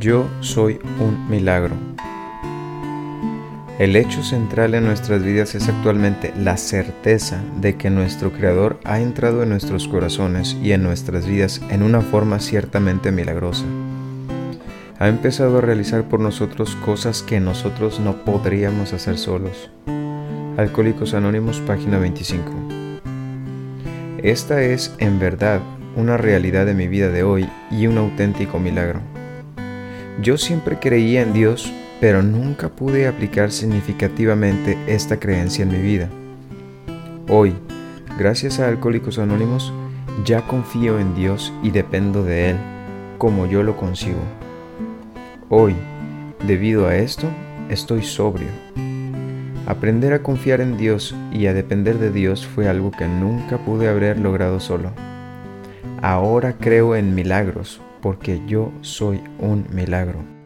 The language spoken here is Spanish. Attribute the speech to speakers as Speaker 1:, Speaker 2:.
Speaker 1: Yo soy un milagro. El hecho central en nuestras vidas es actualmente la certeza de que nuestro Creador ha entrado en nuestros corazones y en nuestras vidas en una forma ciertamente milagrosa. Ha empezado a realizar por nosotros cosas que nosotros no podríamos hacer solos. Alcohólicos Anónimos, página 25. Esta es, en verdad, una realidad de mi vida de hoy y un auténtico milagro. Yo siempre creía en Dios, pero nunca pude aplicar significativamente esta creencia en mi vida. Hoy, gracias a Alcohólicos Anónimos, ya confío en Dios y dependo de Él como yo lo consigo. Hoy, debido a esto, estoy sobrio. Aprender a confiar en Dios y a depender de Dios fue algo que nunca pude haber logrado solo. Ahora creo en milagros porque yo soy un milagro.